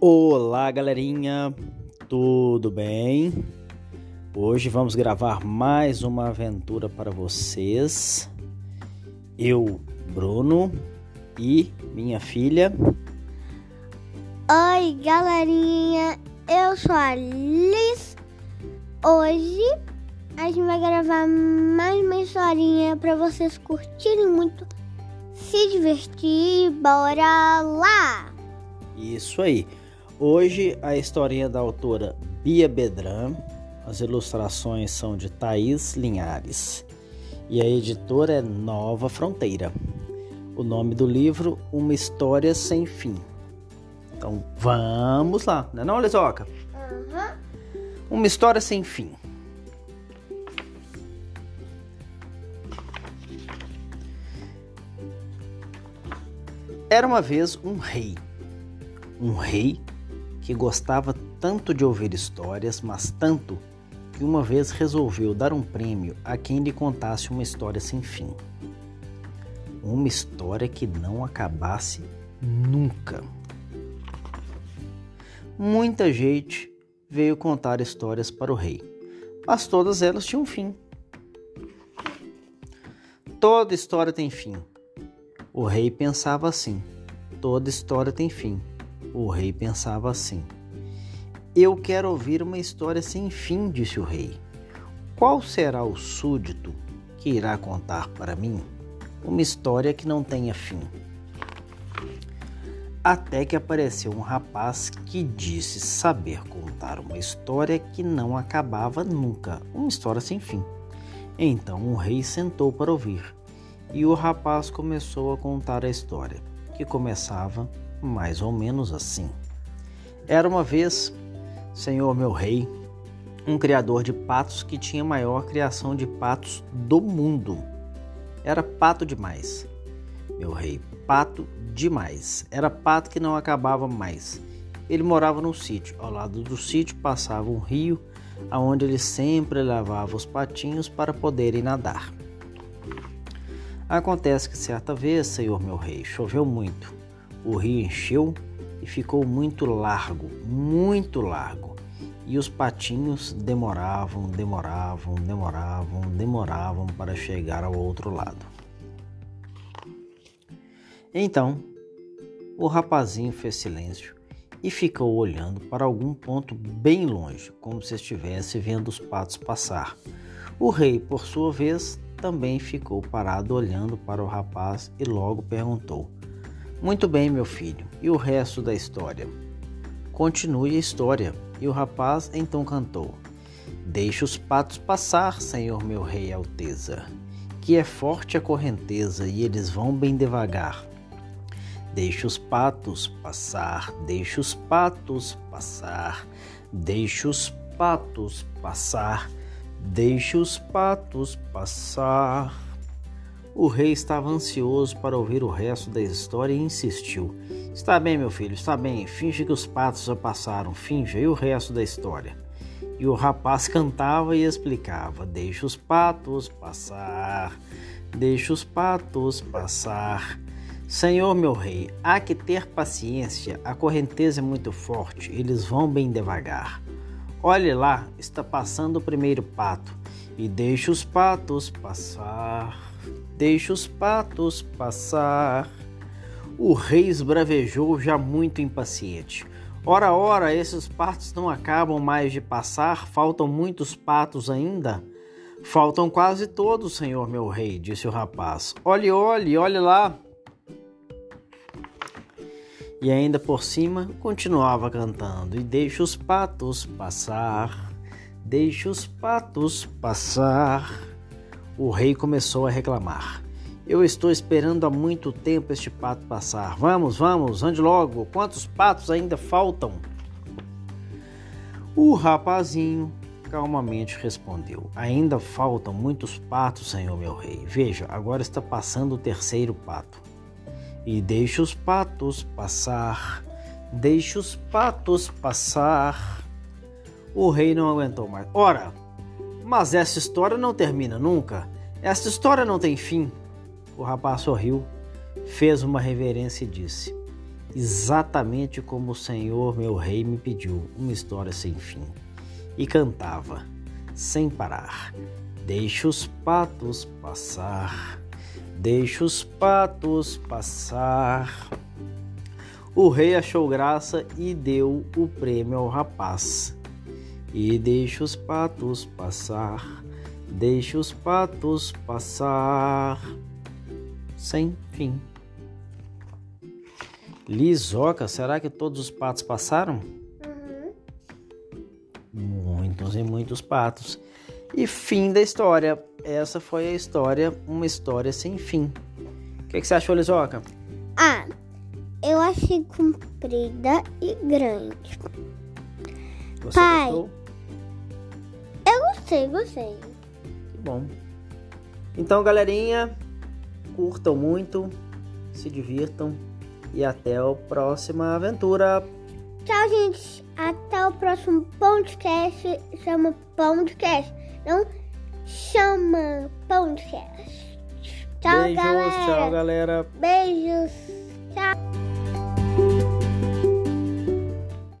Olá, galerinha, tudo bem? Hoje vamos gravar mais uma aventura para vocês. Eu, Bruno e minha filha. Oi, galerinha, eu sou a Liz. Hoje a gente vai gravar mais uma historinha para vocês curtirem muito, se divertir. Bora lá! Isso aí. Hoje a historinha da autora Bia Bedran, as ilustrações são de Thaís Linhares e a editora é Nova Fronteira. O nome do livro Uma História Sem Fim. Então vamos lá, não é não, Lisoca? Uhum. Uma História Sem Fim. Era uma vez um rei. Um rei que gostava tanto de ouvir histórias, mas tanto que uma vez resolveu dar um prêmio a quem lhe contasse uma história sem fim. Uma história que não acabasse nunca. Muita gente veio contar histórias para o rei, mas todas elas tinham fim. Toda história tem fim. O rei pensava assim: toda história tem fim. O rei pensava assim: Eu quero ouvir uma história sem fim, disse o rei. Qual será o súdito que irá contar para mim uma história que não tenha fim? Até que apareceu um rapaz que disse saber contar uma história que não acabava nunca, uma história sem fim. Então o rei sentou para ouvir, e o rapaz começou a contar a história, que começava mais ou menos assim. Era uma vez, Senhor meu rei, um criador de patos que tinha a maior criação de patos do mundo. Era pato demais. Meu rei, pato demais. Era pato que não acabava mais. Ele morava num sítio. Ao lado do sítio passava um rio, aonde ele sempre levava os patinhos para poderem nadar. Acontece que certa vez, Senhor meu rei, choveu muito o rio encheu e ficou muito largo, muito largo. E os patinhos demoravam, demoravam, demoravam, demoravam para chegar ao outro lado. Então, o rapazinho fez silêncio e ficou olhando para algum ponto bem longe, como se estivesse vendo os patos passar. O rei, por sua vez, também ficou parado olhando para o rapaz e logo perguntou: muito bem, meu filho. E o resto da história? Continue a história. E o rapaz então cantou: Deixe os patos passar, Senhor meu rei Alteza, que é forte a correnteza e eles vão bem devagar. Deixe os patos passar, deixe os patos passar, deixe os patos passar, deixe os patos passar. O rei estava ansioso para ouvir o resto da história e insistiu: Está bem, meu filho, está bem. Finge que os patos já passaram, finge, e o resto da história. E o rapaz cantava e explicava: Deixa os patos passar, deixa os patos passar. Senhor meu rei, há que ter paciência, a correnteza é muito forte, eles vão bem devagar. Olhe lá, está passando o primeiro pato, e deixa os patos passar. Deixa os patos passar. O rei esbravejou já muito impaciente. Ora, ora, esses patos não acabam mais de passar, faltam muitos patos ainda. Faltam quase todos, senhor meu rei, disse o rapaz. Olhe, olhe, olhe lá. E ainda por cima continuava cantando: E deixa os patos passar, deixa os patos passar o rei começou a reclamar. Eu estou esperando há muito tempo este pato passar. Vamos, vamos, ande logo. Quantos patos ainda faltam? O rapazinho calmamente respondeu: Ainda faltam muitos patos, senhor meu rei. Veja, agora está passando o terceiro pato. E deixe os patos passar, deixe os patos passar. O rei não aguentou mais. Ora, mas essa história não termina nunca. Essa história não tem fim. O rapaz sorriu, fez uma reverência e disse: exatamente como o Senhor meu rei me pediu, uma história sem fim. E cantava, sem parar: Deixa os patos passar, deixa os patos passar. O rei achou graça e deu o prêmio ao rapaz. E deixa os patos passar, deixa os patos passar. Sem fim. Lisoca, será que todos os patos passaram? Uhum. Muitos e muitos patos. E fim da história. Essa foi a história, uma história sem fim. O que, que você achou, Lisoca? Ah, eu achei comprida e grande. Você Pai. gostou? Gostei, gostei. Que bom. Então, galerinha, curtam muito, se divirtam e até a próxima aventura. Tchau, gente. Até o próximo podcast. Chama podcast. Não chama podcast. Tchau, Beijos, galera. tchau, galera. Beijos. Tchau.